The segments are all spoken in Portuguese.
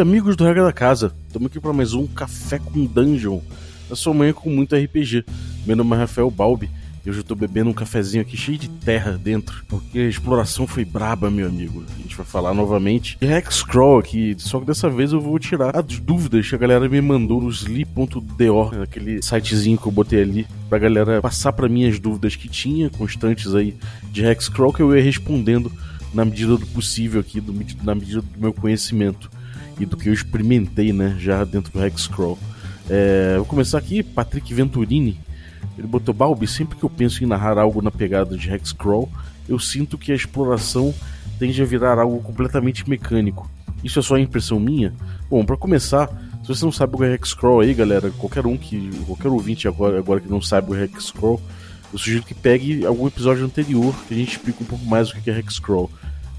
amigos do Regra da Casa. Estamos aqui para mais um Café com Dungeon. A sua manhã com muito RPG. Meu nome é Rafael Balbi. Eu já tô bebendo um cafezinho aqui cheio de terra dentro, porque a exploração foi braba, meu amigo. A gente vai falar novamente de Hexcrawl aqui, só que dessa vez eu vou tirar as dúvidas que a galera me mandou no sli.do, aquele sitezinho que eu botei ali, pra galera passar para mim as dúvidas que tinha, constantes aí, de Hexcrawl, que eu ia respondendo na medida do possível aqui, do, na medida do meu conhecimento e do que eu experimentei, né, já dentro do Hexcrawl. É, vou começar aqui, Patrick Venturini. Ele botou Balbi, sempre que eu penso em narrar algo na pegada de Hexcrawl, eu sinto que a exploração tende a virar algo completamente mecânico. Isso é só impressão minha? Bom, para começar, se você não sabe o que é Hexcrawl aí, galera, qualquer um que. qualquer ouvinte agora, agora que não sabe o é Hexcrawl, eu sugiro que pegue algum episódio anterior que a gente explica um pouco mais o que é Hexcrawl.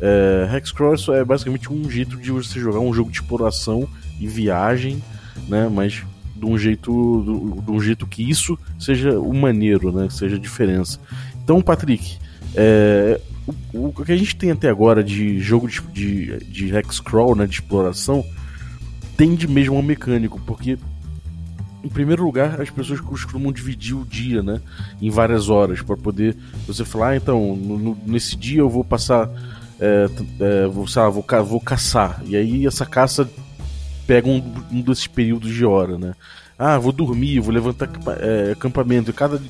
É, Hexcrawl é basicamente um jeito de você jogar um jogo de exploração e viagem, né? Mas de um jeito, de um jeito que isso seja o maneiro, né? Que seja a diferença. Então, Patrick, é, o, o, que a gente tem até agora de jogo de, de, de Hexcrawl, né? De exploração, tende mesmo ao mecânico, porque em primeiro lugar, as pessoas costumam dividir o dia, né, em várias horas para poder você falar, ah, então no, no, nesse dia eu vou passar é, é, vou, lá, vou, vou, caçar. E aí essa caça pega um, um, desses períodos de hora, né? Ah, vou dormir, vou levantar é, acampamento. Cada,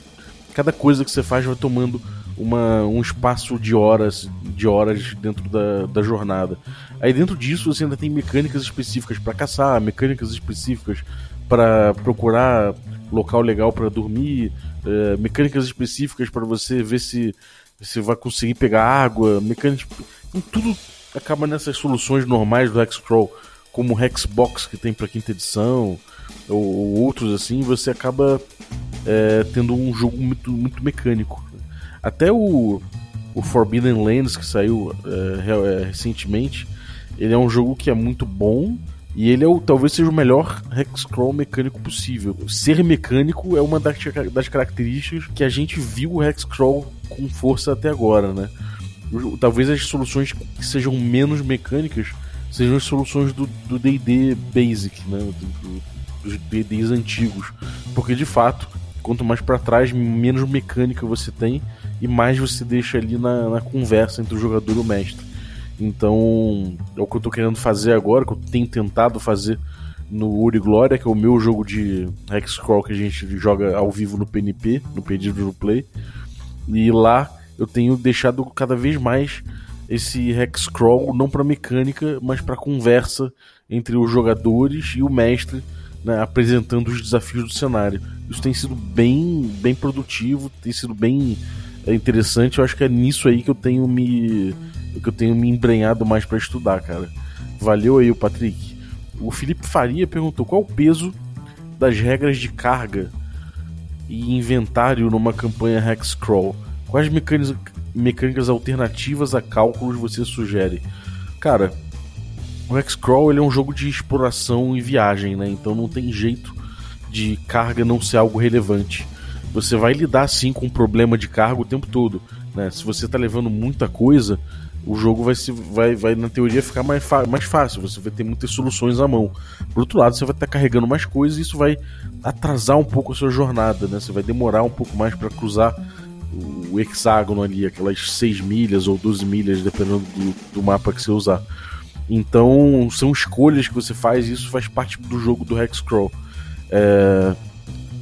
cada coisa que você faz vai tomando uma, um espaço de horas de horas dentro da, da jornada. Aí dentro disso você ainda tem mecânicas específicas para caçar, mecânicas específicas para procurar local legal para dormir, é, mecânicas específicas para você ver se você vai conseguir pegar água, mecânicas tudo acaba nessas soluções normais do Hexcrawl, como o Hexbox que tem para quinta edição, ou, ou, outros assim, você acaba é, tendo um jogo muito, muito mecânico. Até o, o Forbidden Lands que saiu é, é, recentemente, ele é um jogo que é muito bom e ele é o, talvez seja o melhor Hexcrawl mecânico possível. Ser mecânico é uma das, das características que a gente viu o Hexcrawl com força até agora, né? talvez as soluções que sejam menos mecânicas sejam as soluções do D&D Basic, né? Do, dos D&Ds antigos, porque de fato, quanto mais para trás, menos mecânica você tem e mais você deixa ali na, na, conversa entre o jogador e o mestre. Então, é o que eu estou querendo fazer agora, que eu tenho tentado fazer no Uri Glória, que é o meu jogo de Hexcrawl que a gente joga ao vivo no PNP, no Pedido no Play. E lá eu tenho deixado cada vez mais esse Hexcrawl não para mecânica, mas para conversa entre os jogadores e o mestre, né, apresentando os desafios do cenário. Isso tem sido bem, bem produtivo, tem sido bem é, interessante. Eu acho que é nisso aí que eu tenho me que eu tenho me embrenhado mais para estudar, cara. Valeu aí o Patrick. O Felipe Faria perguntou qual o peso das regras de carga e inventário numa campanha Hexcrawl. Quais mecânicas, alternativas a cálculos você sugere? Cara, o Hexcrawl ele é um jogo de exploração e viagem, né? Então não tem jeito de carga não ser algo relevante. Você vai lidar sim com o problema de carga o tempo todo. Né? Se você está levando muita coisa, o jogo vai, se, vai, vai na teoria ficar mais, mais fácil, você vai ter muitas soluções à mão. Por outro lado, você vai estar carregando mais coisas e isso vai atrasar um pouco a sua jornada, né? Você vai demorar um pouco mais para cruzar o hexágono ali, aquelas 6 milhas ou 12 milhas, dependendo do, do mapa que você usar. Então, são escolhas que você faz e isso faz parte do jogo do Hexcrawl. É...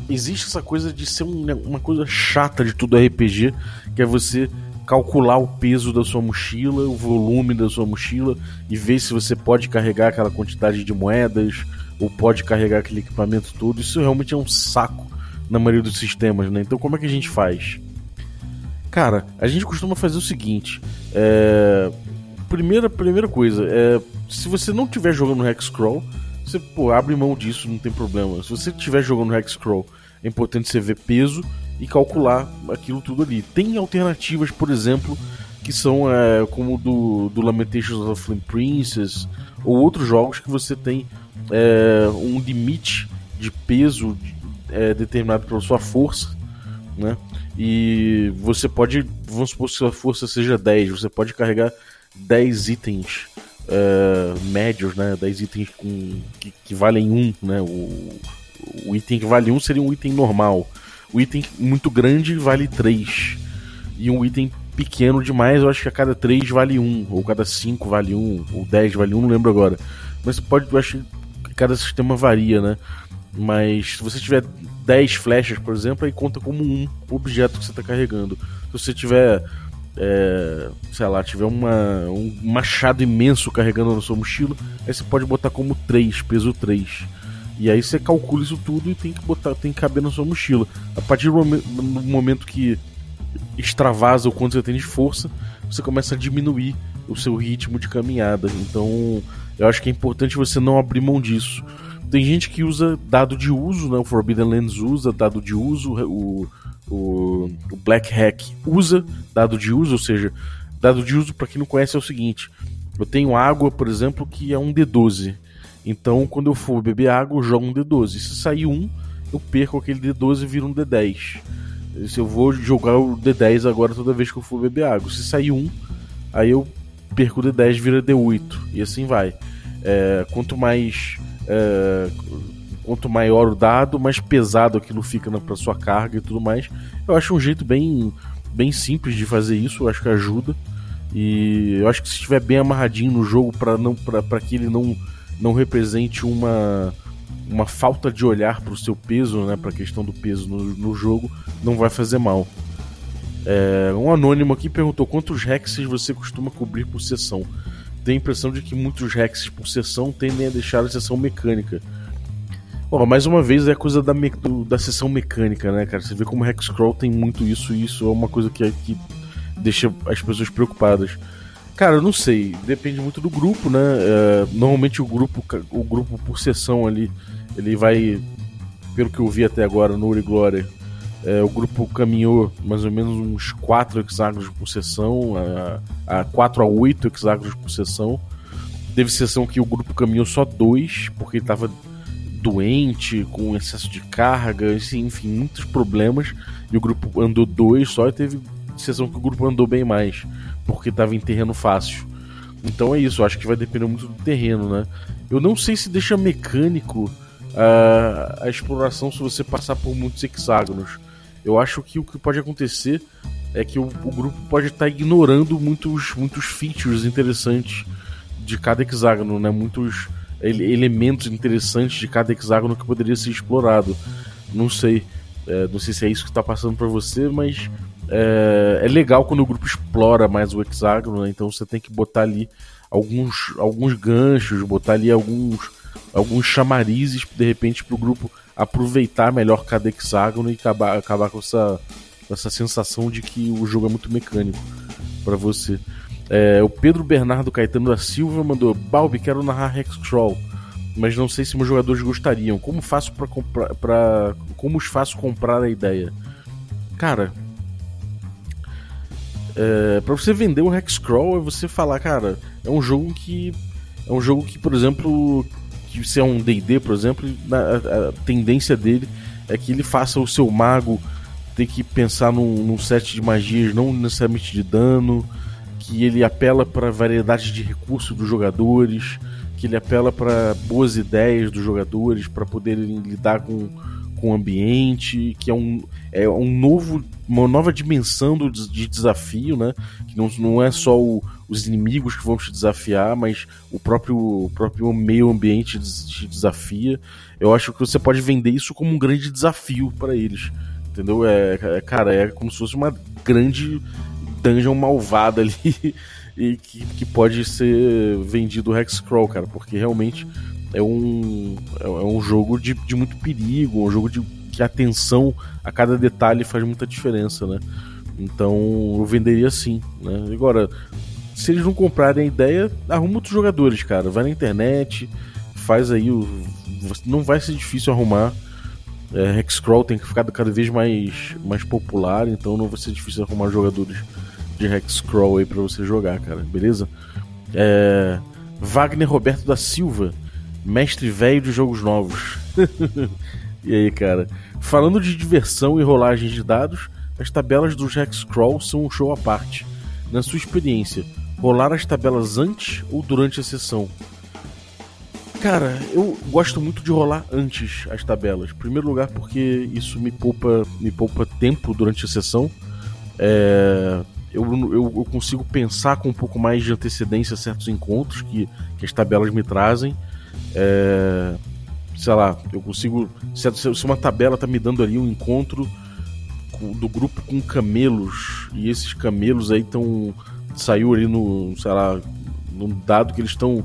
Existe essa coisa de ser um, uma coisa chata de tudo RPG, que é você calcular o peso da sua mochila, o volume da sua mochila e ver se você pode carregar aquela quantidade de moedas ou pode carregar aquele equipamento todo. Isso realmente é um saco na maioria dos sistemas, né? Então, como é que a gente faz? Cara, a gente costuma fazer o seguinte: é... primeira, primeira coisa, é... se você não estiver jogando Hexcrawl, você pô, abre mão disso, não tem problema. Se você estiver jogando Hexcrawl, é importante você ver peso e calcular aquilo tudo ali. Tem alternativas, por exemplo, que são é, como do, do Lamentations of Flame Princess ou outros jogos que você tem é, um limite de peso é, determinado pela sua força, né? E você pode, vamos supor que sua força seja 10, você pode carregar 10 itens é, médios, né? 10 itens com, que, que valem 1, um, né? O, o item que vale 1 um seria um item normal. O item muito grande vale 3. E um item pequeno demais, eu acho que a cada 3 vale 1, ou cada 5 vale 1, ou 10 vale 1, não lembro agora. Mas pode, eu acho que cada sistema varia, né? Mas se você tiver 10 flechas, por exemplo, aí conta como um objeto que você está carregando. Se você tiver, é, sei lá, tiver uma, um machado imenso carregando na sua mochila, aí você pode botar como 3, peso 3. E aí você calcula isso tudo e tem que botar, tem que caber na sua mochila. A partir do momento, que extravasa o quanto você tem de força, você começa a diminuir o seu ritmo de caminhada. Então, eu acho que é importante você não abrir mão disso. Tem gente que usa dado de uso, né? O Forbidden Lands usa dado de uso, o, o, o Black Hack usa dado de uso, ou seja, dado de uso, para quem não conhece, é o seguinte: eu tenho água, por exemplo, que é um D12. Então, quando eu for beber água, eu jogo um D12. Se sair um, eu perco aquele D12 e vira um D10 se eu vou jogar o D10 agora toda vez que eu for beber água. Se sair um, aí eu perco o D10 vira D8 e assim vai. É, quanto mais é, quanto maior o dado, mais pesado aquilo fica para sua carga e tudo mais. Eu acho um jeito bem bem simples de fazer isso, eu acho que ajuda. E eu acho que se estiver bem amarradinho no jogo para não para que ele não não represente uma uma falta de olhar para o seu peso, né, para a questão do peso no, no, jogo, não vai fazer mal. É, um anônimo aqui perguntou quantos hexes você costuma cobrir por sessão. Tem a impressão de que muitos hexes por sessão tendem a deixar a sessão mecânica. Bom, mais uma vez é coisa da, do, da sessão mecânica, né, cara? Você vê como Hexcrawl tem muito isso e isso é uma coisa que, que deixa as pessoas preocupadas. Cara, eu não sei, depende muito do grupo, né? É, normalmente o grupo, o grupo por sessão ali ele vai, pelo que eu vi até agora no Uri Glória, é, o grupo caminhou mais ou menos uns 4 hexágonos por sessão, a, a 4 a 8 hexágonos por sessão. Teve sessão que o grupo caminhou só dois, porque ele estava doente, com excesso de carga, enfim, muitos problemas. E o grupo andou dois só, e teve sessão que o grupo andou bem mais, porque estava em terreno fácil. Então é isso, acho que vai depender muito do terreno, né? Eu não sei se deixa mecânico a, a exploração se você passar por muitos hexágonos. Eu acho que o que pode acontecer é que o, o grupo pode estar ignorando muitos, muitos features interessantes de cada hexágono, né? Muitos ele, elementos interessantes de cada hexágono que poderia ser explorado. Não sei, é, não sei se é isso que está passando para você, mas é, é, legal quando o grupo explora mais o hexágono, né? então você tem que botar ali alguns, alguns ganchos, botar ali alguns alguns chamarizes, de repente, para o grupo aproveitar melhor cada hexágono e acabar, acabar com essa, essa sensação de que o jogo é muito mecânico para você. É, o Pedro Bernardo Caetano da Silva mandou: Balbi, quero narrar Hexcrawl, mas não sei se meus jogadores gostariam. Como faço para comprar, para como os faço comprar a ideia? Cara, é, para você vender o Hexcrawl é você falar, cara, é um jogo que é um jogo que, por exemplo, que se é um D&D, por exemplo, a, a, tendência dele é que ele faça o seu mago ter que pensar num, num set de magias não necessariamente de dano, que ele apela para variedade de recursos dos jogadores, que ele apela para boas ideias dos jogadores para poderem lidar com, com o ambiente, que é um, é um novo, uma nova dimensão do, de desafio, né? Que não, não é só o, os inimigos que vão te desafiar, mas o próprio, o próprio meio ambiente te desafia. Eu acho que você pode vender isso como um grande desafio para eles. Entendeu? É, é, cara, é como se fosse uma grande dungeon malvada ali e que, que pode ser vendido o Hexcrawl, cara, porque realmente é um, é, é um jogo de, de muito perigo, um jogo de que atenção a cada detalhe faz muita diferença, né? Então eu venderia assim, né? Agora, se eles não comprarem a ideia, arruma outros jogadores, cara. Vai na internet, faz aí o. Não vai ser difícil arrumar. É, Hexcrawl tem que ficar cada vez mais, mais popular, então não vai ser difícil arrumar jogadores de Hexcrawl aí pra você jogar, cara, beleza? É, Wagner Roberto da Silva, mestre velho de jogos novos. e aí, cara? Falando de diversão e rolagem de dados, as tabelas do Hexcrawl são um show à parte. Na sua experiência, rolar as tabelas antes ou durante a sessão? Cara, eu gosto muito de rolar antes as tabelas. Em primeiro lugar, porque isso me poupa, me poupa tempo durante a sessão. É, eu, eu, eu, consigo pensar com um pouco mais de antecedência certos encontros que, que as tabelas me trazem. É, sei lá, eu consigo. Se, se uma tabela tá me dando ali um encontro do grupo com camelos, e esses camelos aí estão. Saiu ali no. sei lá, num dado que eles estão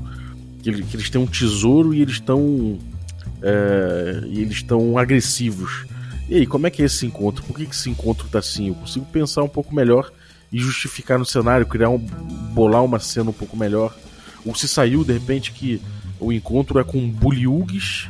que, que eles têm um tesouro e eles estão é, e eles estão agressivos. E aí, como é que é esse encontro? Por que, que esse encontro tá assim? Eu consigo pensar um pouco melhor e justificar no cenário, criar um. bolar uma cena um pouco melhor. Ou se saiu de repente que o encontro é com buliugues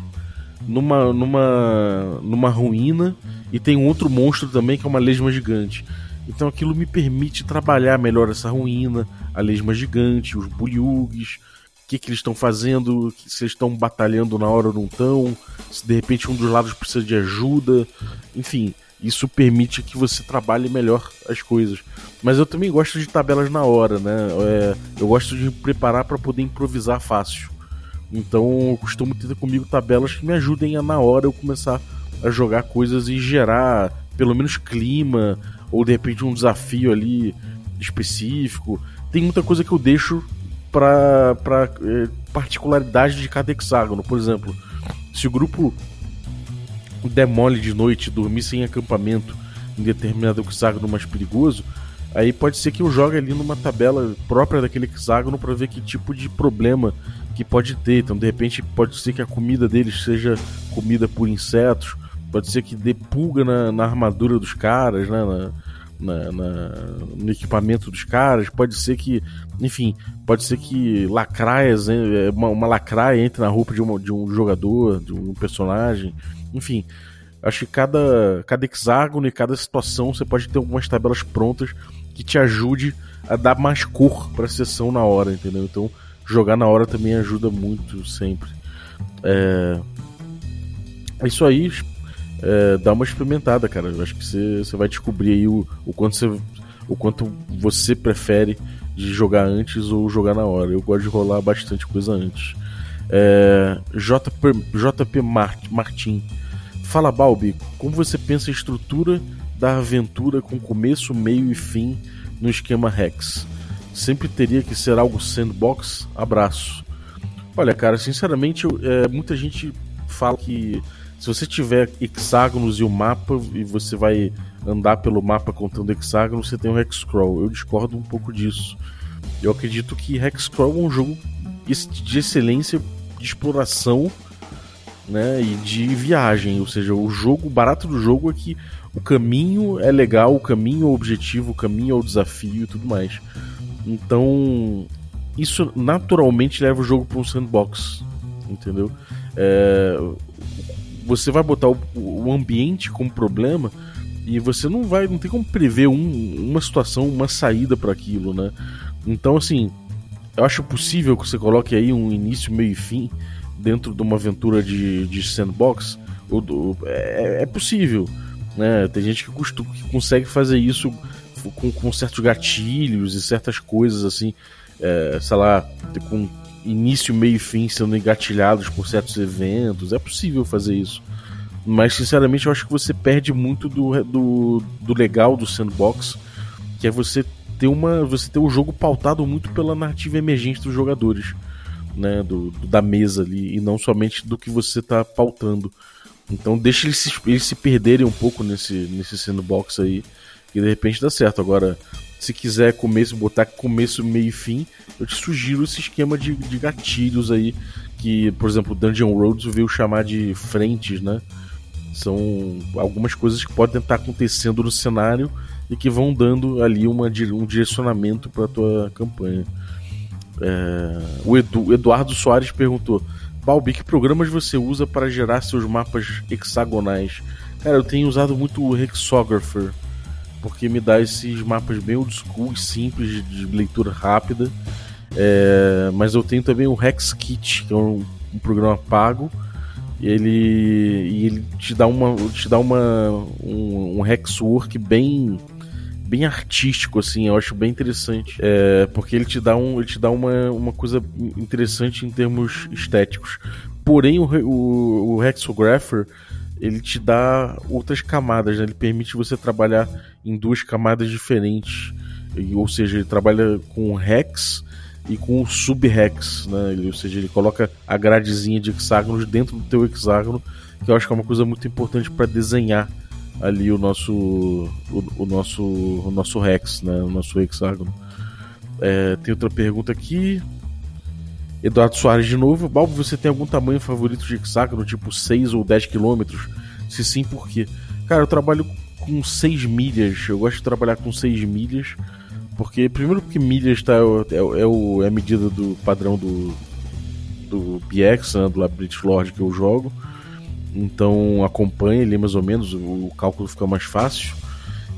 numa, numa, numa ruína e tem um outro monstro também que é uma lesma gigante. Então aquilo me permite trabalhar melhor essa ruína, a lesma gigante, os buliugues, o que, que eles estão fazendo, se eles estão batalhando na hora ou não estão, se de repente um dos lados precisa de ajuda, enfim, isso permite que você trabalhe melhor as coisas. Mas eu também gosto de tabelas na hora, né? É, eu gosto de preparar para poder improvisar fácil. Então eu costumo ter comigo tabelas que me ajudem a na hora eu começar a jogar coisas e gerar pelo menos clima ou de repente um desafio ali específico. Tem muita coisa que eu deixo para é, particularidade de cada hexágono. Por exemplo, se o grupo demole de noite, dormir sem acampamento em determinado hexágono mais perigoso, aí pode ser que eu jogue ali numa tabela própria daquele hexágono para ver que tipo de problema que pode ter. Então, de repente, pode ser que a comida deles seja comida por insetos, pode ser que dê pulga na, na armadura dos caras, né? Na, na, na, no equipamento dos caras, pode ser que, enfim, pode ser que lacraias, é, uma, uma lacraia entre na roupa de, uma, de um jogador, de um personagem, enfim. Acho que cada, cada hexágono e cada situação você pode ter algumas tabelas prontas que te ajude a dar mais cor para a sessão na hora, entendeu? Então, jogar na hora também ajuda muito sempre. É, isso aí, é, dá uma experimentada, cara. Eu acho que você, você vai descobrir aí o, o, quanto você, o quanto você prefere de jogar antes ou jogar na hora. Eu gosto de rolar bastante coisa antes. É, JP, JP Martin. Fala, Balbi, como você pensa a estrutura da aventura com começo, meio e fim no esquema Rex? Sempre teria que ser algo sandbox? Abraço. Olha, cara, sinceramente, é, muita gente fala que se você tiver hexágonos e o mapa e você vai andar pelo mapa contando hexágonos, você tem o Hexcrawl. Eu discordo um pouco disso. Eu acredito que Hexcrawl é um jogo de excelência de exploração né, e de viagem. Ou seja, o jogo, o barato do jogo é que o caminho é legal, o caminho é o objetivo, o caminho é o desafio e tudo mais. Então, isso naturalmente leva o jogo para um sandbox, entendeu? É, você vai botar o, o ambiente como problema e você não vai, não tem como prever um, uma situação, uma saída para aquilo, né? Então, assim, eu acho possível que você coloque aí um início, meio e fim dentro de uma aventura de, de sandbox. Ou do, é, é, possível, né? Tem gente que, costuma, que consegue fazer isso com, com certos gatilhos e certas coisas assim, é, sei lá, com início, meio e fim sendo engatilhados por certos eventos. É possível fazer isso. Mas, sinceramente, eu acho que você perde muito do, do, do legal do sandbox, que é você ter uma você ter o jogo pautado muito pela narrativa emergente dos jogadores, né, do, do da mesa ali e não somente do que você está pautando. Então deixa eles se, eles se perderem um pouco nesse nesse sandbox aí e de repente dá certo. Agora se quiser começo, botar começo, meio e fim, eu te sugiro esse esquema de, de gatilhos aí, que, por exemplo, Dungeon Roads veio chamar de frentes, né? São algumas coisas que podem estar acontecendo no cenário e que vão dando ali uma, um direcionamento para tua campanha. É, o Edu, Eduardo Soares perguntou: Balbi, que programas você usa para gerar seus mapas hexagonais? Cara, eu tenho usado muito o Hexographer porque me dá esses mapas bem old school e simples de leitura rápida. É, mas eu tenho também o Hex Kit, que é um, um programa pago. Ele, e ele te dá uma te dá uma um, um hexwork bem bem artístico, assim, eu acho bem interessante. É, porque ele te dá, um, ele te dá uma, uma coisa interessante em termos estéticos. Porém, o, o, o Hexographer ele te dá outras camadas, né? ele permite você trabalhar em duas camadas diferentes. Ou seja, ele trabalha com hex e com sub-hex, né? Ele, ou seja, ele coloca a gradezinha de hexágonos dentro do teu hexágono, que eu acho que é uma coisa muito importante para desenhar ali o nosso o, o, nosso o nosso hex, né? O nosso hexágono. É, tem outra pergunta aqui. Eduardo Soares de novo. Balbo, você tem algum tamanho favorito de hexágono, tipo 6 ou 10 quilômetros? Se sim, por quê? Cara, eu trabalho com 6 milhas. Eu gosto de trabalhar com 6 milhas. Porque, primeiro, porque milhas tá, é, é, o, é a medida do padrão do, do BX, né, do British Lord que eu jogo. Então acompanha ele mais ou menos, o cálculo fica mais fácil.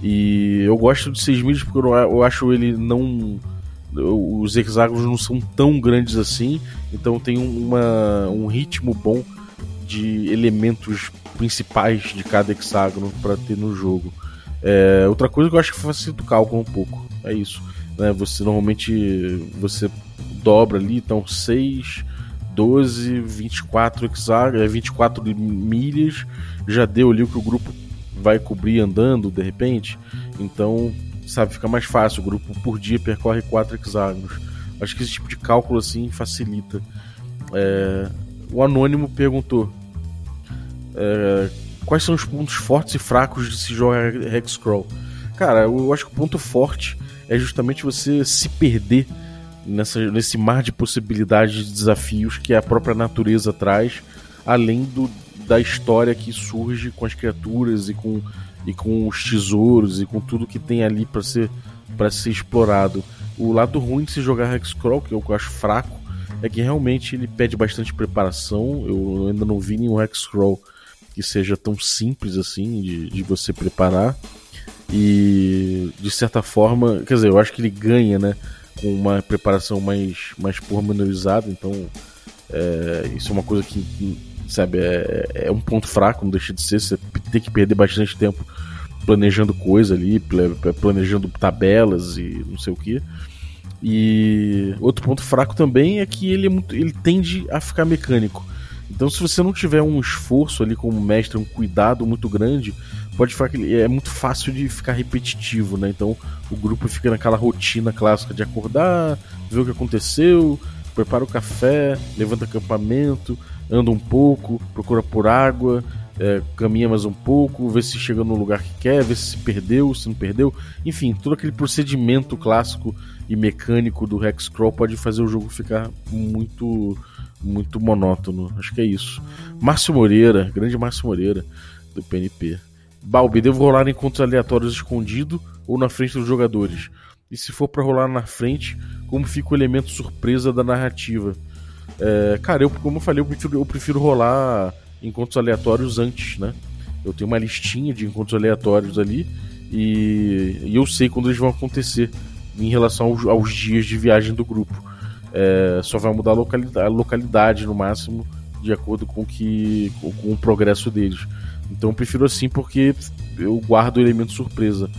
E eu gosto de 6 milhas porque eu acho ele não. Os hexágonos não são tão grandes assim, então tem uma, um ritmo bom de elementos principais de cada hexágono para ter no jogo. É, outra coisa que eu acho que facilita o cálculo um pouco, é isso. Né? Você normalmente você dobra ali, então 6 12, 24 hexágonos, 24 milhas, já deu ali o que o grupo vai cobrir andando de repente. Então, sabe, fica mais fácil. O grupo por dia percorre 4 hexágonos. Acho que esse tipo de cálculo assim facilita. É... O Anônimo perguntou: é... Quais são os pontos fortes e fracos de se jogar Hexcrawl? Cara, eu acho que o ponto forte é justamente você se perder nessa, nesse mar de possibilidades de desafios que a própria natureza traz, além do, da história que surge com as criaturas e com, e com os tesouros e com tudo que tem ali para ser, para ser explorado. O lado ruim de se jogar Hexcrawl, que eu acho fraco, é que realmente ele pede bastante preparação. Eu ainda não vi nenhum Hexcrawl que seja tão simples assim de, de você preparar. E de certa forma, quer dizer, eu acho que ele ganha, né? com uma preparação mais, mais pormenorizada, então é, isso é uma coisa que, sabe, é, é, um ponto fraco, não deixa de ser, você tem que perder bastante tempo planejando coisa ali, planejando tabelas e não sei o que. E outro ponto fraco também é que ele, é muito, ele tende a ficar mecânico. Então, se você não tiver um esforço ali como mestre, um cuidado muito grande, pode ficar é muito fácil de ficar repetitivo, né? Então o grupo fica naquela rotina clássica de acordar, ver o que aconteceu, prepara o café, levanta acampamento, anda um pouco, procura por água, é, caminha mais um pouco, vê se chega no lugar que quer, vê se perdeu, se não perdeu, enfim, todo aquele procedimento clássico e mecânico do Hexcrawl pode fazer o jogo ficar muito muito monótono. Acho que é isso. Márcio Moreira, grande Márcio Moreira do PNP. Balbi, devo rolar encontros aleatórios escondido ou na frente dos jogadores? E se for para rolar na frente, como fica o elemento surpresa da narrativa? É, cara, eu, como eu falei, eu prefiro, eu prefiro rolar encontros aleatórios antes, né? Eu tenho uma listinha de encontros aleatórios ali e, e eu sei quando eles vão acontecer em relação aos, aos dias de viagem do grupo. É, só vai mudar a localidade, a localidade, no máximo, de acordo com, que, com, com o progresso deles. Então eu prefiro assim porque eu guardo o elemento surpresa.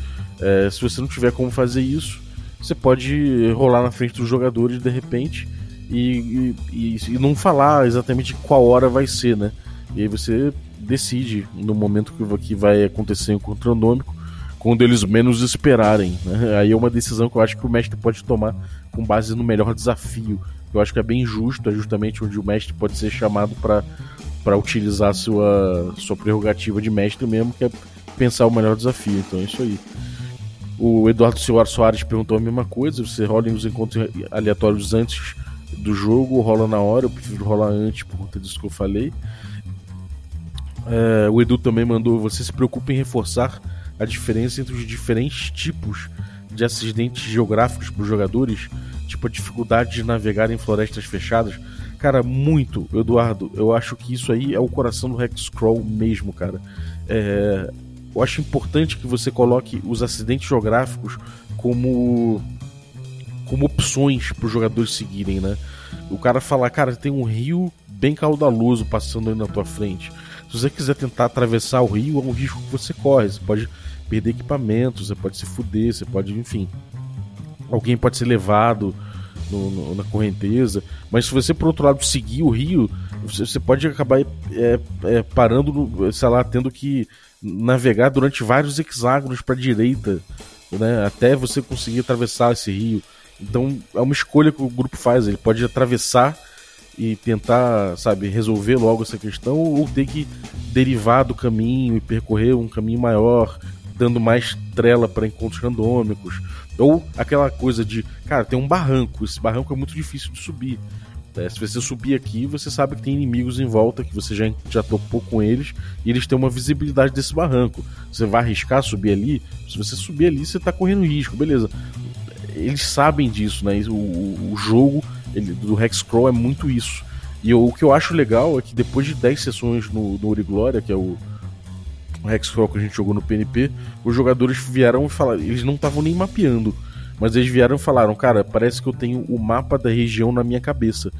É, se você não tiver como fazer isso, você pode rolar na frente dos jogadores de repente e, e, e, não falar exatamente qual hora vai ser, né? E aí você decide no momento que vai acontecer o encontro randômico, quando eles menos esperarem. Né? Aí é uma decisão que eu acho que o mestre pode tomar com base no melhor desafio. Eu acho que é bem justo, é justamente onde o mestre pode ser chamado para para utilizar sua, sua prerrogativa de mestre mesmo, que é pensar o melhor desafio. Então é isso aí. O Eduardo Silva Soares perguntou a mesma coisa: você rola os encontros aleatórios antes do jogo rola na hora? Eu prefiro rolar antes por conta disso que eu falei. É, o Edu também mandou: você se preocupa em reforçar a diferença entre os diferentes tipos de acidentes geográficos para os jogadores, tipo a dificuldade de navegar em florestas fechadas. Cara, muito, Eduardo. Eu acho que isso aí é o coração do Hexcrawl mesmo, cara. É, eu acho importante que você coloque os acidentes geográficos como como opções para os jogadores seguirem, né? O cara falar, cara, tem um rio bem caudaloso passando aí na tua frente. Se você quiser tentar atravessar o rio, é um risco que você corre. Você pode perder equipamento, você pode se fuder, você pode, enfim. Alguém pode ser levado no, no, na correnteza. Mas se você, por outro lado, seguir o rio, você, você pode acabar é, é, parando, no, sei lá, tendo que navegar durante vários hexágonos para direita, né, até você conseguir atravessar esse rio. Então é uma escolha que o grupo faz. Ele pode atravessar e tentar, sabe, resolver logo essa questão ou ter que derivar do caminho e percorrer um caminho maior, dando mais trela para encontros randômicos. Ou aquela coisa de, cara, tem um barranco, esse barranco é muito difícil de subir. É, se você subir aqui, você sabe que tem inimigos em volta, que você já, já topou com eles, e eles têm uma visibilidade desse barranco. Você vai arriscar subir ali? Se você subir ali, você está correndo risco, beleza. Eles sabem disso, né? O, o jogo ele, do Hexcrawl é muito isso. E eu, o que eu acho legal é que depois de 10 sessões no, no Ori Glória, que é o, o que a gente jogou no PNP, os jogadores vieram e falaram, eles não estavam nem mapeando, mas eles vieram e falaram, cara, parece que eu tenho o mapa da região na minha cabeça,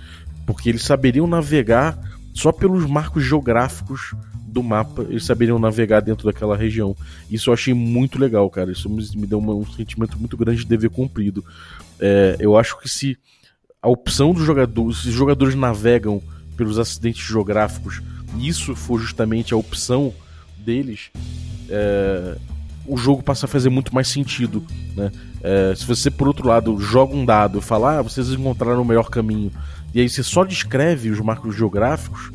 porque eles saberiam navegar só pelos marcos geográficos do mapa, eles saberiam navegar dentro daquela região. Isso eu achei muito legal, cara. Isso me deu um sentimento muito grande de dever cumprido. É, eu acho que se a opção dos jogadores, se os jogadores navegam pelos acidentes geográficos, isso for justamente a opção deles, é, o jogo passa a fazer muito mais sentido. Né? É, se você, por outro lado, joga um dado e fala, ah, vocês encontraram o melhor caminho, e aí você só descreve os marcos geográficos,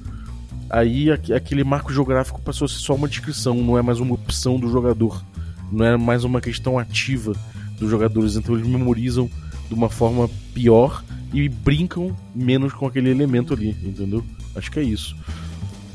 aí aquele marco geográfico passou a ser só uma descrição, não é mais uma opção do jogador, não é mais uma questão ativa dos jogadores, então eles memorizam de uma forma pior e brincam menos com aquele elemento ali, entendeu? Acho que é isso.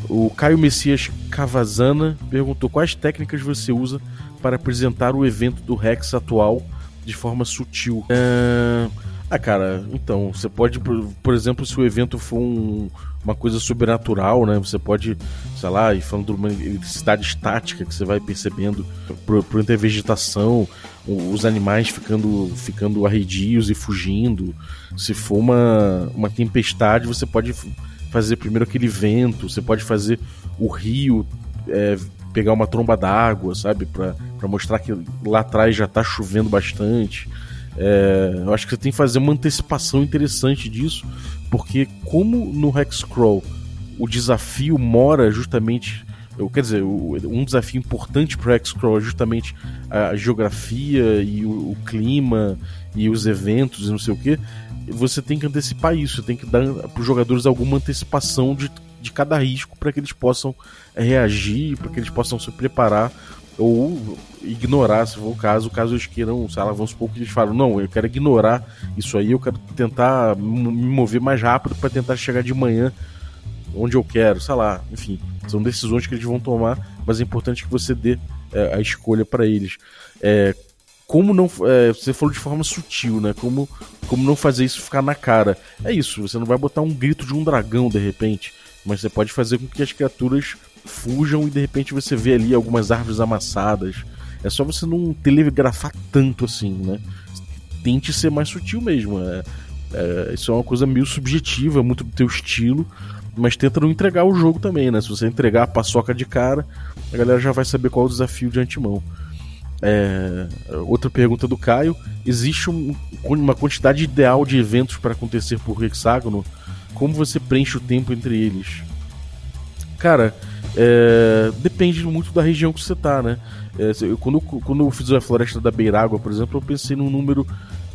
O Caio Messias Cavazana perguntou quais técnicas você usa para apresentar o evento do Rex atual de forma sutil. É... Ah, cara, então, você pode, por, exemplo, se o evento for um, uma coisa sobrenatural, né? Você pode, sei lá, ir falando de uma eletricidade estática que você vai percebendo por, por entre a vegetação, os animais ficando, ficando arredios e fugindo. Se for uma, uma tempestade, você pode fazer primeiro aquele vento, você pode fazer o rio é, pegar uma tromba d'água, sabe? para mostrar que lá atrás já tá chovendo bastante. É, eu acho que você tem que fazer uma antecipação interessante disso, porque como no Hexcrawl o desafio mora justamente eu, quer dizer, um desafio importante para Hexcrawl é justamente a geografia e o, o, clima e os eventos e não sei o que. Você tem que antecipar isso, tem que dar para os jogadores alguma antecipação de, de cada risco para que eles possam reagir, para que eles possam se preparar ou ignorar, se for o caso, caso eles queiram, sei lá, vamos supor que eles falam, não, eu quero ignorar isso aí, eu quero tentar me mover mais rápido para tentar chegar de manhã onde eu quero, sei lá, enfim, são decisões que eles vão tomar, mas é importante que você dê é, a escolha para eles. É, como não. É, você falou de forma sutil, né? Como, como não fazer isso ficar na cara. É isso, você não vai botar um grito de um dragão de repente, mas você pode fazer com que as criaturas fujam e de repente você vê ali algumas árvores amassadas. É só você não telegrafar tanto assim, né? Tente ser mais sutil mesmo. É, é, isso é uma coisa meio subjetiva, muito do teu estilo, mas tenta não entregar o jogo também, né? Se você entregar a paçoca de cara, a galera já vai saber qual é o desafio de antemão. É, outra pergunta do Caio: existe um, uma quantidade ideal de eventos para acontecer por hexágono? Como você preenche o tempo entre eles? Cara, é, depende muito da região que você tá, né? É, eu, quando, quando eu fiz a Floresta da Beirágua, por exemplo, eu pensei num número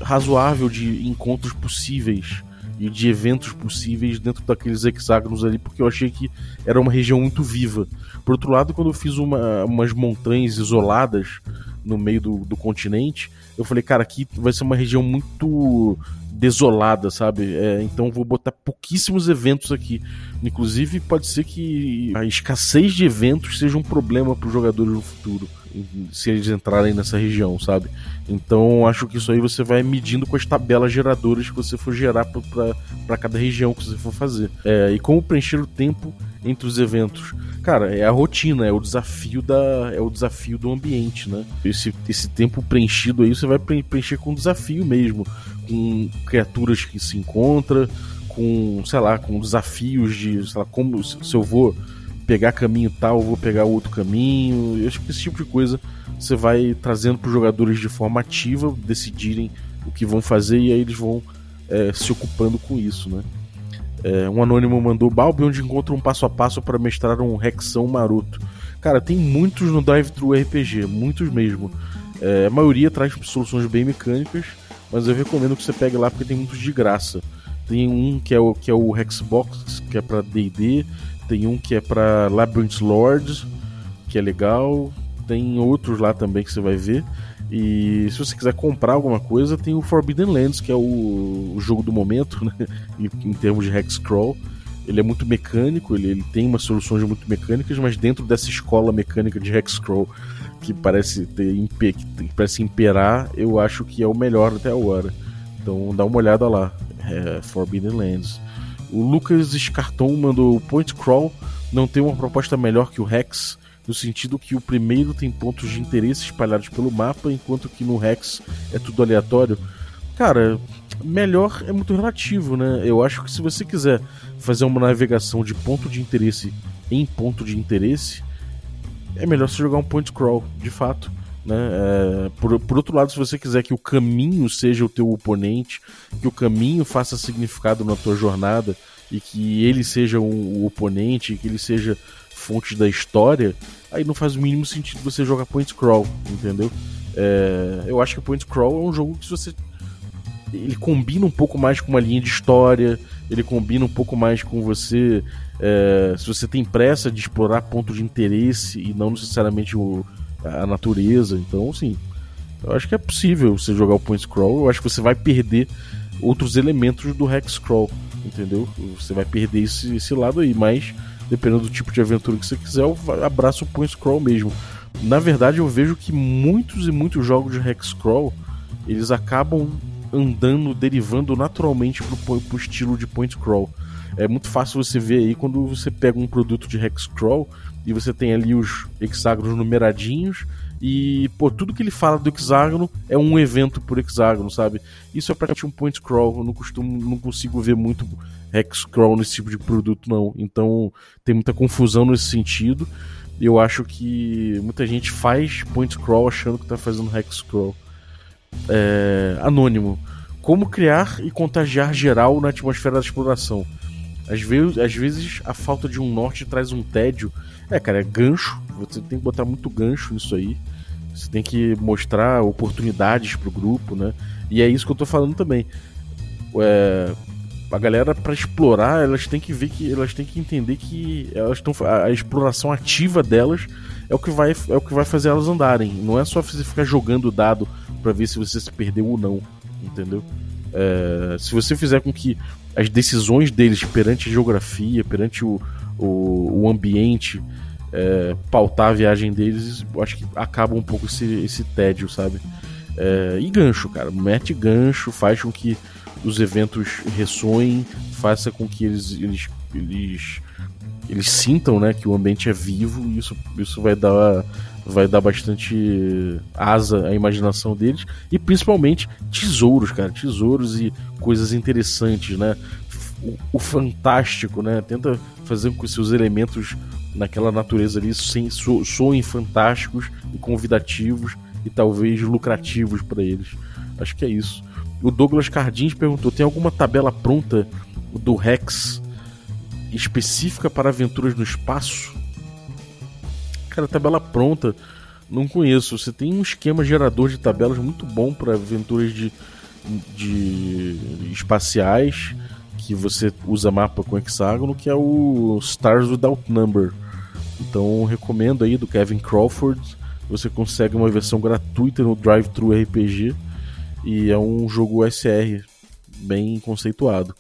razoável de encontros possíveis e de eventos possíveis dentro daqueles hexágonos ali, porque eu achei que era uma região muito viva. Por outro lado, quando eu fiz uma, umas montanhas isoladas no meio do, do continente, eu falei, cara, aqui vai ser uma região muito desolada, sabe? É, então vou botar pouquíssimos eventos aqui. Inclusive, pode ser que a escassez de eventos seja um problema para os jogadores no futuro, se eles entrarem nessa região, sabe? Então acho que isso aí você vai medindo com as tabelas geradoras que você for gerar para cada região que você for fazer. É, e como preencher o tempo entre os eventos? Cara, é a rotina, é o desafio da é o desafio do ambiente, né? Esse, esse tempo preenchido aí você vai preencher com desafio mesmo, com criaturas que se encontram, com, sei lá, com desafios de, sei lá, como se eu vou pegar caminho tal, vou pegar outro caminho. Eu acho que esse tipo de coisa você vai trazendo para os jogadores de forma ativa decidirem o que vão fazer e aí eles vão é, se ocupando com isso, né? É, um anônimo mandou Balbi onde encontra um passo a passo para mestrar um Rexão maroto. Cara, tem muitos no Dive Thru RPG, muitos mesmo. É, a maioria traz soluções bem mecânicas, mas eu recomendo que você pegue lá porque tem muitos de graça. Tem um que é o, que é o Hexbox, que é para D&D, tem um que é para Labyrinth Lords, que é legal, tem outros lá também que você vai ver. E se você quiser comprar alguma coisa, tem o Forbidden Lands, que é o, o jogo do momento, né? em, termos de hex crawl. Ele é muito mecânico, ele, ele, tem umas soluções muito mecânicas, mas dentro dessa escola mecânica de hex crawl que parece ter que parece imperar, eu acho que é o melhor até agora. Então dá uma olhada lá, é Forbidden Lands. O Lucas Escarton mandou Point Crawl não tem uma proposta melhor que o Hex, no sentido que o primeiro tem pontos de interesse espalhados pelo mapa, enquanto que no Hex é tudo aleatório. Cara, melhor é muito relativo, né? Eu acho que se você quiser fazer uma navegação de ponto de interesse em ponto de interesse, é melhor você jogar um point crawl, de fato. Né? É, por, por outro lado, se você quiser que o caminho seja o teu oponente, que o caminho faça significado na tua jornada e que ele seja um, o oponente, que ele seja fonte da história, aí não faz o mínimo sentido você jogar point crawl, entendeu? É, eu acho que point crawl é um jogo que você ele combina um pouco mais com uma linha de história, ele combina um pouco mais com você. É, se você tem pressa de explorar pontos de interesse e não necessariamente o, a natureza. Então, sim, eu acho que é possível você jogar o point scroll. Eu acho que você vai perder outros elementos do hex scroll, entendeu? Você vai perder esse, esse lado aí, mas dependendo do tipo de aventura que você quiser, eu abraço o point scroll mesmo. Na verdade, eu vejo que muitos e muitos jogos de hex scroll eles acabam andando, derivando naturalmente pro, pro estilo de point crawl. É muito fácil você ver aí quando você pega um produto de hex crawl e você tem ali os hexágonos numeradinhos e, pô, tudo que ele fala do hexágono é um evento por hexágono, sabe? Isso é praticamente um point crawl, eu não costumo, não consigo ver muito hex crawl nesse tipo de produto não. Então, tem muita confusão nesse sentido. Eu acho que muita gente faz point crawl achando que tá fazendo hex crawl é, anônimo. Como criar e contagiar geral na atmosfera da exploração. Às vezes, às vezes a falta de um norte traz um tédio. É, cara, é gancho. Você tem que botar muito gancho nisso aí. Você tem que mostrar oportunidades pro grupo, né? E é isso que eu tô falando também. É, a galera para explorar, elas têm que ver que elas têm que entender que elas estão a, a exploração ativa delas é o que vai é o que vai fazer elas andarem. Não é só você ficar jogando dado para ver se você se perdeu ou não, entendeu? É, se você fizer com que as decisões deles perante a geografia, perante o, o, o ambiente, é, pautar a viagem deles, acho que acaba um pouco esse, esse tédio, sabe? É, e gancho, cara. Mete gancho, faz com que os eventos ressoem, faça com que eles, eles, eles, eles sintam né, que o ambiente é vivo e isso, isso vai dar vai dar bastante asa à imaginação deles e principalmente tesouros, cara, tesouros e coisas interessantes, né? O, o fantástico, né? Tenta fazer com que seus elementos naquela natureza ali so, soem fantásticos e convidativos e talvez lucrativos para eles. Acho que é isso. O Douglas Cardins perguntou: tem alguma tabela pronta do Rex específica para aventuras no espaço? Cara, tabela pronta, não conheço. Você tem um esquema gerador de tabelas muito bom para aventuras de, de espaciais que você usa mapa com hexágono, que é o Stars Without Number. Então recomendo aí do Kevin Crawford. Você consegue uma versão gratuita no Drive Thru RPG e é um jogo SR bem conceituado.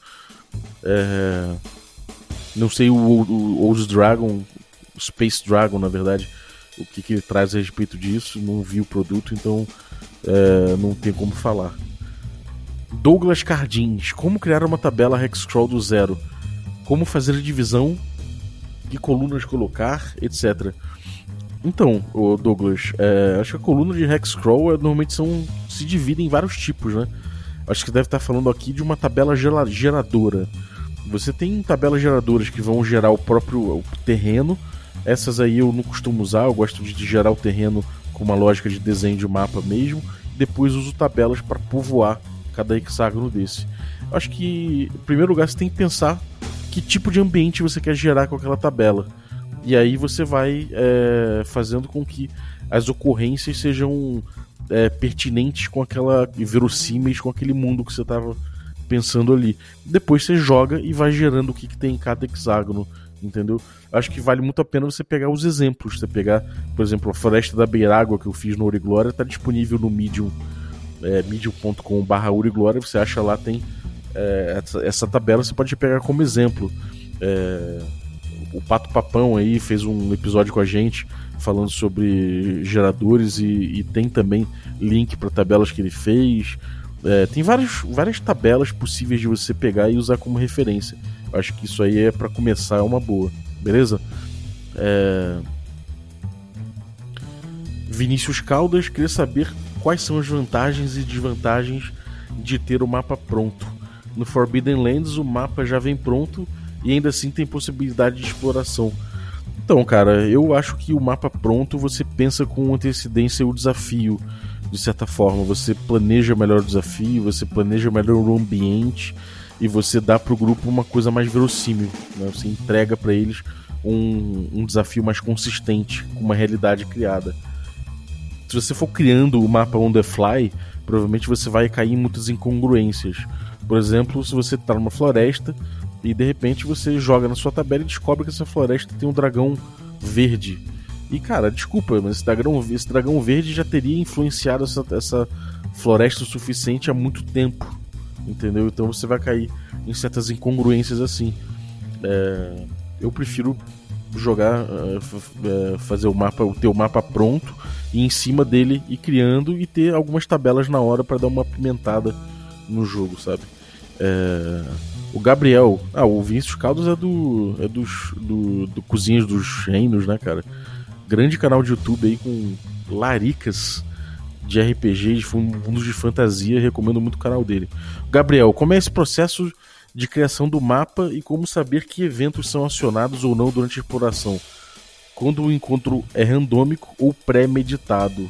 É... Não sei o, Old Dragon Space Dragon, na verdade, o que, que ele traz a respeito disso. Não vi o produto, então é, não tem como falar. Douglas Cardins, como criar uma tabela Hexcrawl do zero? Como fazer a divisão? Que colunas colocar, etc. Então, Douglas, é, acho que a coluna de Hexcrawl é, normalmente são, se divide em vários tipos, né? Acho que deve estar falando aqui de uma tabela geradora. Você tem tabelas geradoras que vão gerar o próprio o terreno, Essas aí eu não costumo usar, eu gosto de gerar o terreno com uma lógica de desenho de mapa mesmo. Depois uso tabelas para povoar cada hexágono desse. Acho que, em primeiro lugar, você tem que pensar que tipo de ambiente você quer gerar com aquela tabela. E aí você vai é, fazendo com que as ocorrências sejam é, pertinentes com aquela. verossímeis com aquele mundo que você estava pensando ali. Depois você joga e vai gerando o que, que tem em cada hexágono, entendeu? Acho que vale muito a pena você pegar os exemplos. Você pegar, por exemplo, a Floresta da Beirágua que eu fiz no Glória está disponível no Medium, é, medium.com.br. Você acha lá, tem é, essa, essa, tabela, você pode pegar como exemplo. É, o Pato Papão aí fez um episódio com a gente falando sobre geradores e, e tem também link para tabelas que ele fez. É, tem várias, várias tabelas possíveis de você pegar e usar como referência. Acho que isso aí é para começar é uma boa, beleza? É... Vinícius Caldas queria saber quais são as vantagens e desvantagens de ter o mapa pronto. No Forbidden Lands o mapa já vem pronto e ainda assim tem possibilidade de exploração. Então, cara, eu acho que o mapa pronto você pensa com antecedência o desafio de certa forma. Você planeja melhor o desafio, você planeja melhor o ambiente e você dá para o grupo uma coisa mais verossímil. Né? Você entrega para eles um, um desafio mais consistente, com uma realidade criada. Se você for criando o mapa on the fly, provavelmente você vai cair em muitas incongruências. Por exemplo, se você está numa floresta e de repente você joga na sua tabela e descobre que essa floresta tem um dragão verde e, cara, desculpa, mas esse dragão, esse dragão verde já teria influenciado essa, essa floresta o suficiente há muito tempo. Entendeu? Então você vai cair em certas incongruências assim. É, eu prefiro jogar, é, fazer o mapa, o mapa pronto e em cima dele ir criando e ter algumas tabelas na hora para dar uma pimentada no jogo, sabe? É, o Gabriel, ah, o Vinícius Caldas é do é dos do, do Cozinhas dos Reinos, né, cara? grande canal de YouTube aí com laricas de RPG, de fundos de fantasia. Recomendo muito o canal dele. Gabriel, como é esse processo de criação do mapa e como saber que eventos são acionados ou não durante a exploração? Quando o encontro é randômico ou pré-meditado?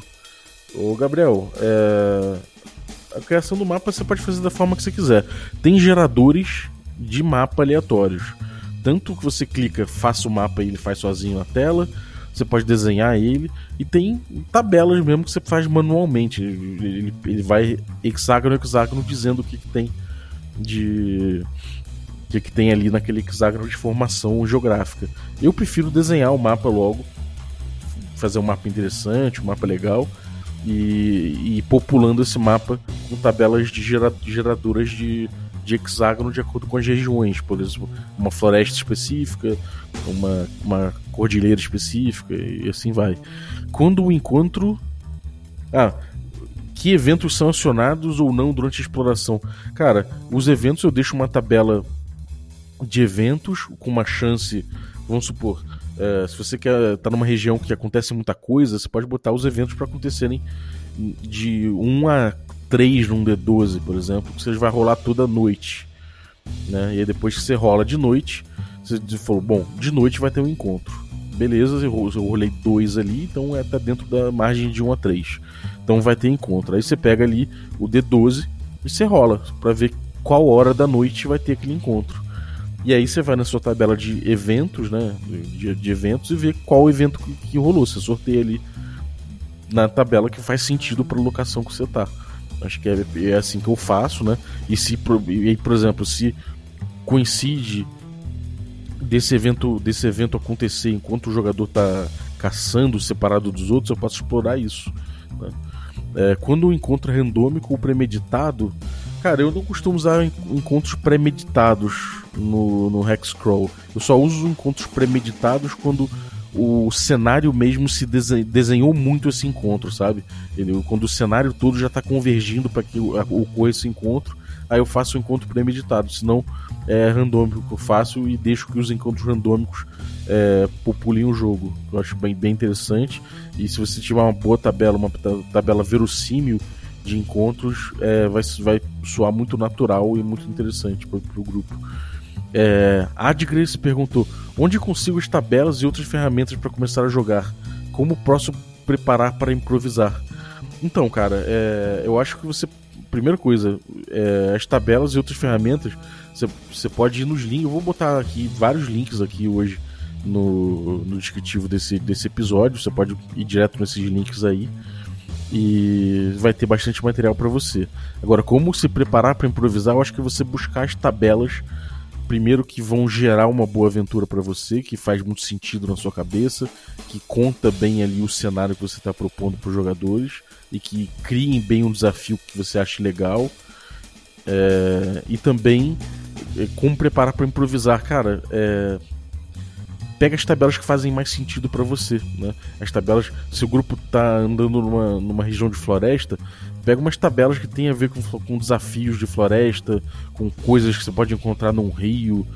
Ô Gabriel, é... a criação do mapa você pode fazer da forma que você quiser. Tem geradores de mapa aleatórios. Tanto que você clica, faça o mapa e ele faz sozinho na tela você pode desenhar ele e tem tabelas mesmo que você faz manualmente. Ele, ele vai hexágono hexágono dizendo o que, que tem de o que, que tem ali naquele hexágono de formação geográfica. Eu prefiro desenhar o mapa logo, fazer um mapa interessante, um mapa legal e, e populando esse mapa com tabelas de gera, geradoras de de hexágono de acordo com as regiões, por exemplo, uma floresta específica, uma, uma cordilheira específica e assim vai. Quando o encontro. Ah, que eventos são acionados ou não durante a exploração? Cara, os eventos eu deixo uma tabela de eventos com uma chance, vamos supor, é, se você quer tá numa região que acontece muita coisa, você pode botar os eventos para acontecerem de 1 a 3 num D12, por exemplo, que você vai rolar toda noite. Né? E aí depois que você rola de noite, você falou, bom, de noite vai ter um encontro. Beleza, eu rolei dois ali, então é tá dentro da margem de 1 a 3. Então vai ter encontro. Aí você pega ali o D12 e você rola para ver qual hora da noite vai ter aquele encontro. E aí você vai na sua tabela de eventos, né? De, de eventos e vê qual evento que, que rolou. Você sorteia ali na tabela que faz sentido para a locação que você tá. Acho que é, é assim que eu faço, né? E se, e, por exemplo, se coincide desse evento, desse evento acontecer enquanto o jogador está caçando separado dos outros, eu posso explorar isso. Né? É, quando o encontro é randômico ou premeditado, cara, eu não costumo usar encontros premeditados no, no Hexcrawl. Eu só uso encontros premeditados quando o cenário mesmo se desenhou muito esse encontro, sabe? Quando o cenário todo já está convergindo para que ocorra esse encontro, aí eu faço o um encontro premeditado, senão é randômico que eu faço e deixo que os encontros randômicos é, populem o jogo. Eu acho bem, bem interessante. E se você tiver uma boa tabela, uma tabela verossímil de encontros, é, vai, vai soar muito natural e muito interessante para o grupo. É, Adgres perguntou: onde consigo as tabelas e outras ferramentas para começar a jogar? Como posso preparar para improvisar? Então, cara, é, eu acho que você. Primeira coisa, é, as tabelas e outras ferramentas, você, você pode ir nos links. Eu vou botar aqui vários links aqui hoje no, no descritivo desse, desse episódio. Você pode ir direto nesses links aí e vai ter bastante material para você. Agora, como se preparar para improvisar, eu acho que você buscar as tabelas primeiro que vão gerar uma boa aventura para você, que faz muito sentido na sua cabeça, que conta bem ali o cenário que você está propondo para os jogadores e que criem bem um desafio que você ache legal. É, e também é, como preparar para improvisar, cara. É, pega as tabelas que fazem mais sentido para você, né? As tabelas, se o grupo tá andando numa, numa região de floresta, pega umas tabelas que tem a ver com, com desafios de floresta, com coisas que você pode encontrar num rio,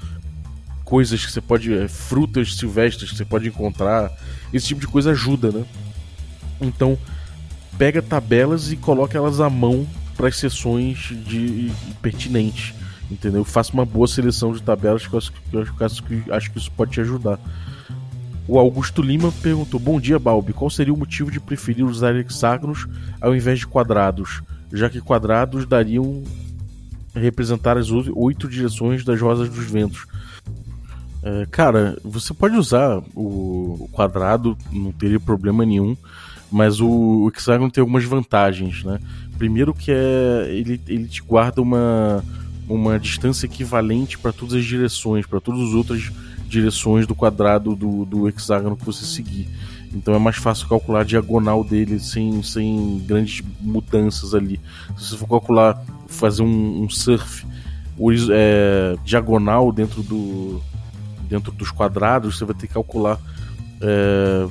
coisas que você pode. É, frutas silvestres que você pode encontrar. Esse tipo de coisa ajuda, né? Então, pega tabelas e coloca elas à mão para as sessões de pertinentes entendeu? Faça uma boa seleção de tabelas que eu acho, que eu acho, que, acho que isso pode te ajudar. O Augusto Lima perguntou: Bom dia, Balbi. Qual seria o motivo de preferir usar hexágonos ao invés de quadrados? Já que quadrados dariam representar as oito direções das rosas dos ventos. É, cara, você pode usar o quadrado, não teria problema nenhum, mas o, hexágono tem algumas vantagens, né? Primeiro que é ele, ele te guarda uma uma distância equivalente para todas as direções, para todas as outras direções do quadrado do, do hexágono que você seguir. Então é mais fácil calcular a diagonal dele sem, sem grandes mudanças ali. Se você for calcular, fazer um, um surf é, diagonal dentro, do, dentro dos quadrados, você vai ter que calcular é,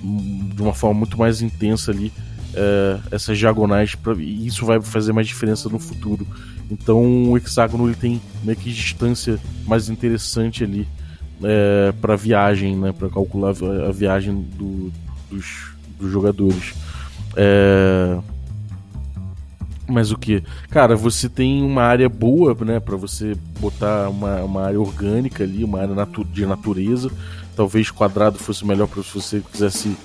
de uma forma muito mais intensa ali é, essas diagonais. Pra, e isso vai fazer mais diferença no futuro. Então o hexágono ele tem meio que distância mais interessante ali é, para viagem, né, para calcular a viagem do, dos, dos, jogadores. É... Mas o que? Cara, você tem uma área boa, né, para você botar uma, uma área orgânica ali, uma área natu de natureza. Talvez quadrado fosse melhor para se você quisesse,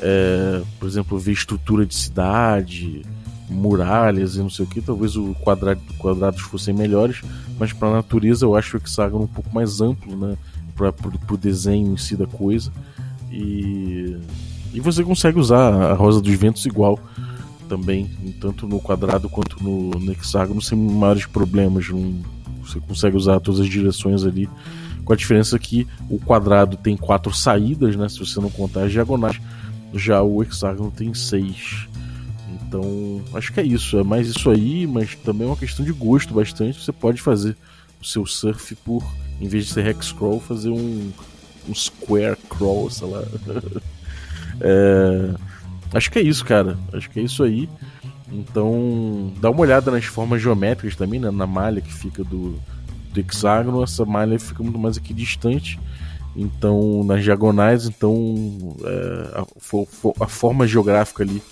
é, por exemplo, ver estrutura de cidade, muralhas e não sei o que, talvez o quadrado, quadrados fossem melhores, mas para a natureza eu acho o hexágono um pouco mais amplo, né? Para o desenho em si da coisa. E, e você consegue usar a rosa dos ventos igual também, tanto no quadrado quanto no, no hexágono, sem maiores problemas. você consegue usar todas as direções ali, com a diferença que o quadrado tem quatro saídas, né? Se você não contar as diagonais, já o hexágono tem seis. Então, acho que é isso. É mais isso aí, mas também é uma questão de gosto bastante. Você pode fazer o seu surf por, em vez de ser hex crawl, fazer um, um square crawl, sei lá. é, acho que é isso, cara. Acho que é isso aí. Então, dá uma olhada nas formas geométricas também, né? na malha que fica do, do hexágono. Essa malha fica muito mais aqui distante. Então, nas diagonais, então é, a, a, forma geográfica ali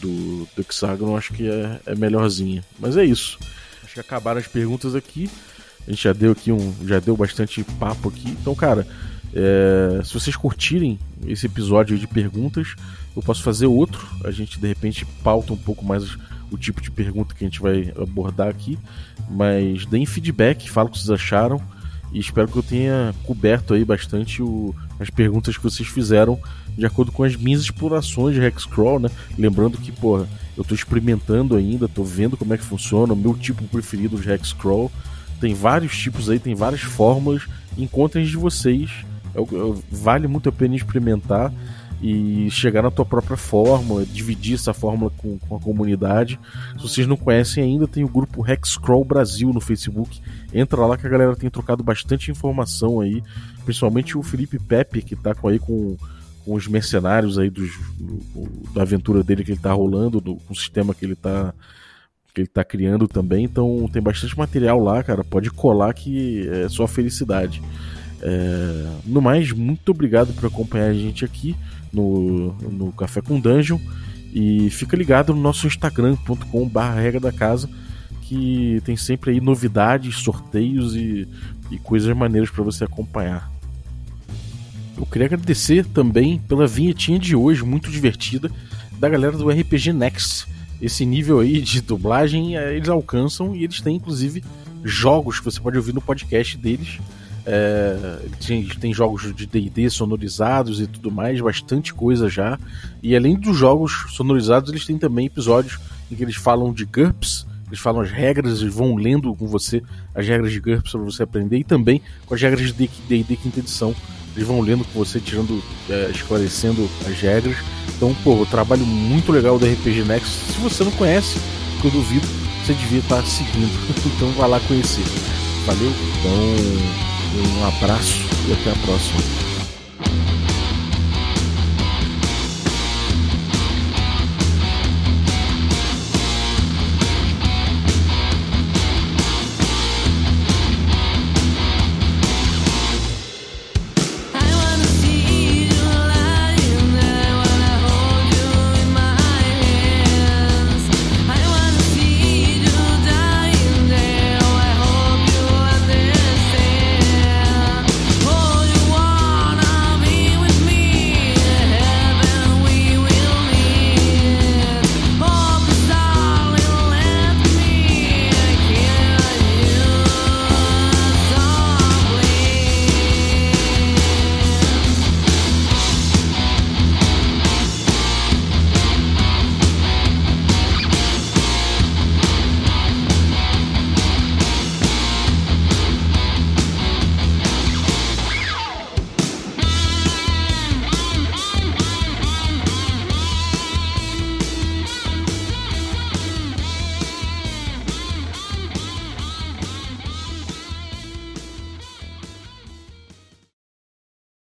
do, do hexágono acho que é, é melhorzinha. Mas é isso. Acho que acabaram as perguntas aqui. A gente já deu aqui um. Já deu bastante papo aqui. Então, cara, é, se vocês curtirem esse episódio de perguntas, eu posso fazer outro. A gente de repente pauta um pouco mais o tipo de pergunta que a gente vai abordar aqui. Mas deem feedback, fala o que vocês acharam. E espero que eu tenha coberto aí bastante o, as perguntas que vocês fizeram de acordo com as minhas explorações de Hexcrawl, né? Lembrando que, porra, eu tô experimentando ainda, tô vendo como é que funciona, o meu tipo preferido de Hexcrawl. Tem vários tipos aí, tem várias fórmulas. Encontrem de vocês. Vale muito a pena experimentar e chegar na tua própria fórmula, dividir essa fórmula com, com, a comunidade. Se vocês não conhecem ainda, tem o grupo Hexcrawl Brasil no Facebook. Entra lá que a galera tem trocado bastante informação aí, principalmente o Felipe Pepe, que tá com aí com, com os mercenários aí dos, do, da aventura dele que ele tá rolando, do, com o sistema que ele tá que ele tá criando também. Então tem bastante material lá, cara. Pode colar que é só felicidade. É... No mais, muito obrigado por acompanhar a gente aqui no, no Café com Dungeon. E fica ligado no nosso instagram.com barra regra da casa que tem sempre aí novidades, sorteios e, e coisas maneiras para você acompanhar. Eu queria agradecer também pela vinhetinha de hoje, muito divertida, da galera do RPG Next. Esse nível aí de dublagem é, eles alcançam e eles têm inclusive jogos que você pode ouvir no podcast deles. É, tem, tem jogos de DD sonorizados e tudo mais, bastante coisa já. E além dos jogos sonorizados, eles têm também episódios em que eles falam de GURPS, eles falam as regras e vão lendo com você as regras de GURPS para você aprender, e também com as regras de DD quinta edição. Eles vão lendo com você, tirando, é, esclarecendo as regras. Então, pô, o trabalho muito legal do RPG Next. Se você não conhece, que eu duvido, você devia estar seguindo. então, vá lá conhecer. Valeu? Então, um abraço e até a próxima.